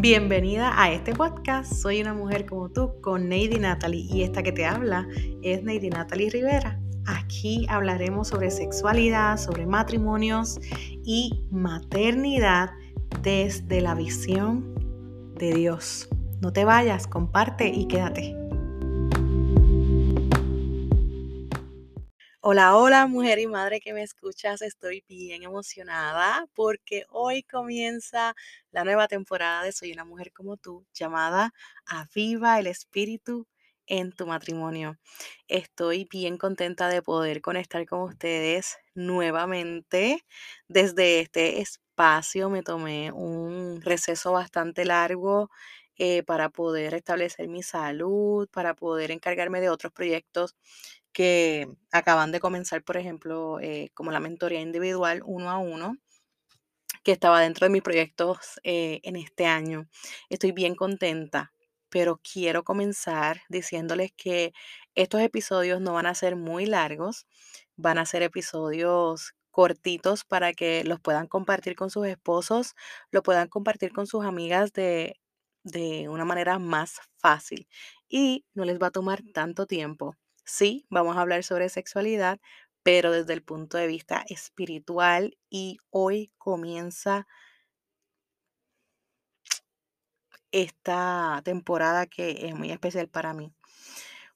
Bienvenida a este podcast. Soy una mujer como tú con Neidy Natalie y esta que te habla es Neidy Natalie Rivera. Aquí hablaremos sobre sexualidad, sobre matrimonios y maternidad desde la visión de Dios. No te vayas, comparte y quédate. Hola, hola mujer y madre que me escuchas, estoy bien emocionada porque hoy comienza la nueva temporada de Soy una mujer como tú, llamada Aviva el Espíritu en tu matrimonio. Estoy bien contenta de poder conectar con ustedes nuevamente. Desde este espacio me tomé un receso bastante largo eh, para poder establecer mi salud, para poder encargarme de otros proyectos que acaban de comenzar, por ejemplo, eh, como la mentoría individual uno a uno, que estaba dentro de mis proyectos eh, en este año. Estoy bien contenta, pero quiero comenzar diciéndoles que estos episodios no van a ser muy largos, van a ser episodios cortitos para que los puedan compartir con sus esposos, lo puedan compartir con sus amigas de, de una manera más fácil y no les va a tomar tanto tiempo. Sí, vamos a hablar sobre sexualidad, pero desde el punto de vista espiritual y hoy comienza esta temporada que es muy especial para mí.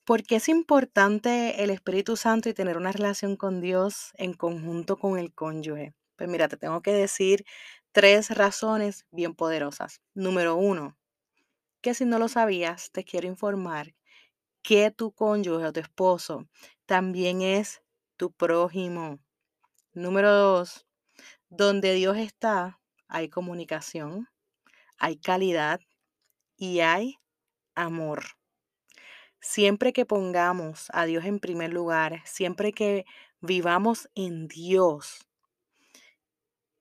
¿Por qué es importante el Espíritu Santo y tener una relación con Dios en conjunto con el cónyuge? Pues mira, te tengo que decir tres razones bien poderosas. Número uno, que si no lo sabías, te quiero informar que tu cónyuge o tu esposo también es tu prójimo. Número dos, donde Dios está, hay comunicación, hay calidad y hay amor. Siempre que pongamos a Dios en primer lugar, siempre que vivamos en Dios,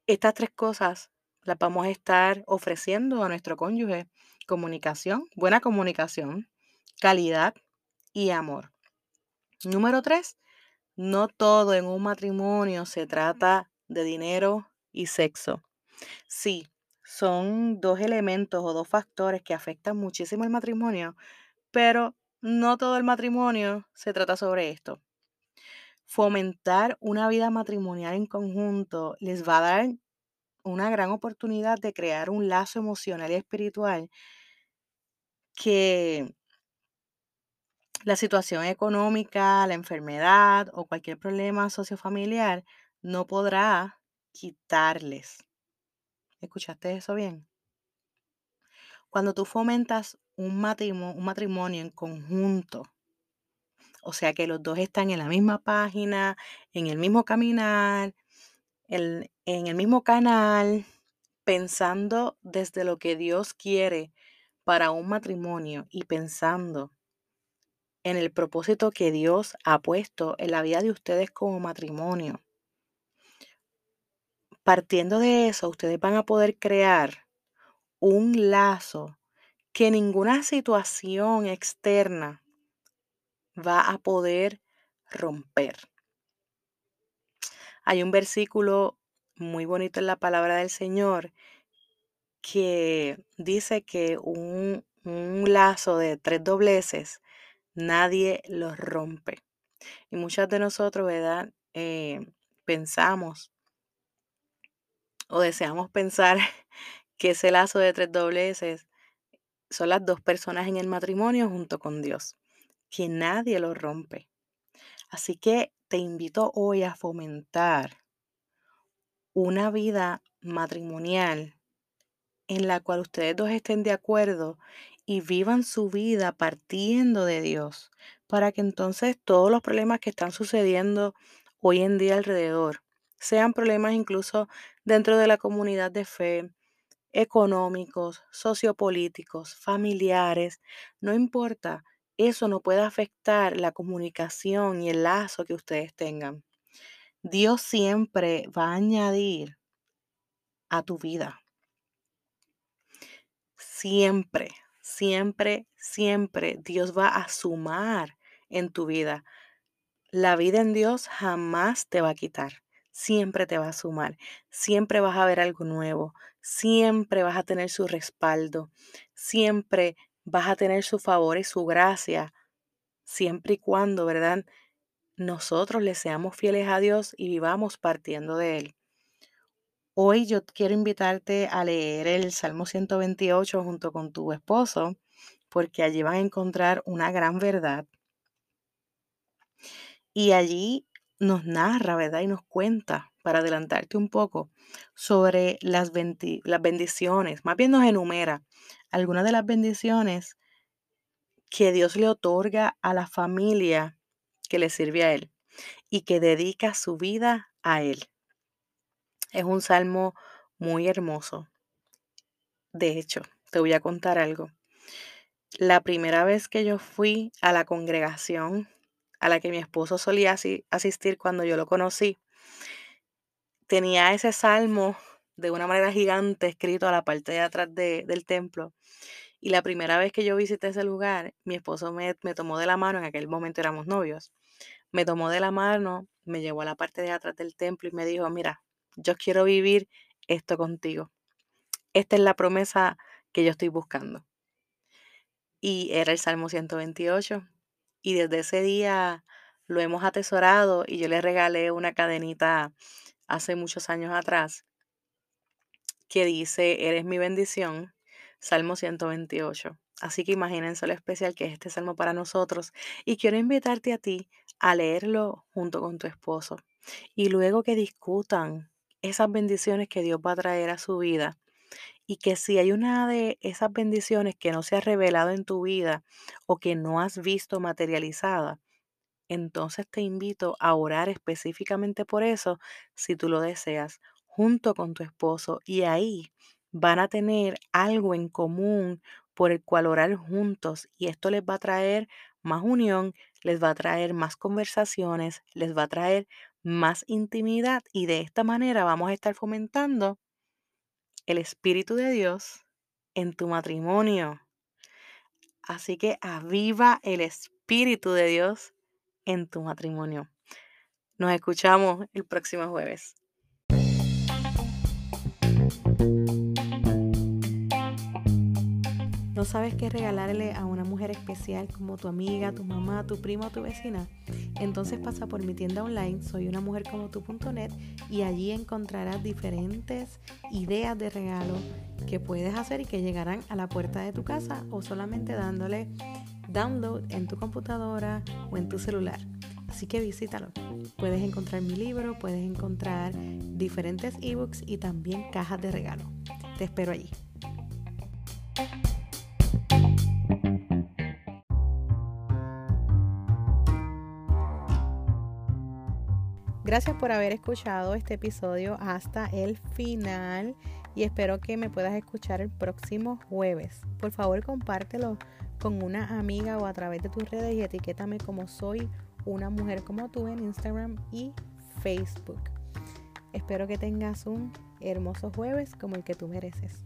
estas tres cosas las vamos a estar ofreciendo a nuestro cónyuge. Comunicación, buena comunicación, calidad y amor. Número tres, no todo en un matrimonio se trata de dinero y sexo. Sí, son dos elementos o dos factores que afectan muchísimo el matrimonio, pero no todo el matrimonio se trata sobre esto. Fomentar una vida matrimonial en conjunto les va a dar una gran oportunidad de crear un lazo emocional y espiritual que la situación económica, la enfermedad o cualquier problema sociofamiliar no podrá quitarles. ¿Escuchaste eso bien? Cuando tú fomentas un matrimonio, un matrimonio en conjunto, o sea que los dos están en la misma página, en el mismo caminar, en el mismo canal, pensando desde lo que Dios quiere para un matrimonio y pensando en el propósito que Dios ha puesto en la vida de ustedes como matrimonio. Partiendo de eso, ustedes van a poder crear un lazo que ninguna situación externa va a poder romper. Hay un versículo muy bonito en la palabra del Señor que dice que un, un lazo de tres dobleces nadie los rompe. Y muchas de nosotros, ¿verdad? Eh, pensamos o deseamos pensar que ese lazo de tres dobleces son las dos personas en el matrimonio junto con Dios, que nadie lo rompe. Así que te invito hoy a fomentar una vida matrimonial en la cual ustedes dos estén de acuerdo y vivan su vida partiendo de Dios, para que entonces todos los problemas que están sucediendo hoy en día alrededor, sean problemas incluso dentro de la comunidad de fe, económicos, sociopolíticos, familiares, no importa, eso no puede afectar la comunicación y el lazo que ustedes tengan. Dios siempre va a añadir a tu vida. Siempre, siempre, siempre Dios va a sumar en tu vida. La vida en Dios jamás te va a quitar. siempre te va a sumar, siempre vas a ver algo nuevo, siempre vas a tener su respaldo, siempre vas a tener su favor y su gracia, siempre y cuando, ¿verdad? Nosotros le seamos fieles a Dios y vivamos partiendo de Él. Hoy yo quiero invitarte a leer el Salmo 128 junto con tu esposo, porque allí van a encontrar una gran verdad. Y allí nos narra, ¿verdad? Y nos cuenta, para adelantarte un poco, sobre las, las bendiciones, más bien nos enumera algunas de las bendiciones que Dios le otorga a la familia que le sirve a Él y que dedica su vida a Él. Es un salmo muy hermoso. De hecho, te voy a contar algo. La primera vez que yo fui a la congregación a la que mi esposo solía asistir cuando yo lo conocí, tenía ese salmo de una manera gigante escrito a la parte de atrás del templo. Y la primera vez que yo visité ese lugar, mi esposo me, me tomó de la mano, en aquel momento éramos novios, me tomó de la mano, me llevó a la parte de atrás del templo y me dijo, mira, yo quiero vivir esto contigo. Esta es la promesa que yo estoy buscando. Y era el Salmo 128. Y desde ese día lo hemos atesorado y yo le regalé una cadenita hace muchos años atrás que dice, eres mi bendición, Salmo 128. Así que imagínense lo especial que es este salmo para nosotros y quiero invitarte a ti a leerlo junto con tu esposo y luego que discutan esas bendiciones que Dios va a traer a su vida. Y que si hay una de esas bendiciones que no se ha revelado en tu vida o que no has visto materializada, entonces te invito a orar específicamente por eso si tú lo deseas, junto con tu esposo. Y ahí van a tener algo en común por el cual orar juntos. Y esto les va a traer más unión, les va a traer más conversaciones, les va a traer más intimidad y de esta manera vamos a estar fomentando el Espíritu de Dios en tu matrimonio. Así que aviva el Espíritu de Dios en tu matrimonio. Nos escuchamos el próximo jueves. ¿No sabes qué regalarle a una mujer especial como tu amiga, tu mamá, tu prima o tu vecina? Entonces pasa por mi tienda online soy y allí encontrarás diferentes ideas de regalo que puedes hacer y que llegarán a la puerta de tu casa o solamente dándole download en tu computadora o en tu celular. Así que visítalo. Puedes encontrar mi libro, puedes encontrar diferentes ebooks y también cajas de regalo. Te espero allí. Gracias por haber escuchado este episodio hasta el final y espero que me puedas escuchar el próximo jueves. Por favor, compártelo con una amiga o a través de tus redes y etiquétame como soy una mujer como tú en Instagram y Facebook. Espero que tengas un hermoso jueves como el que tú mereces.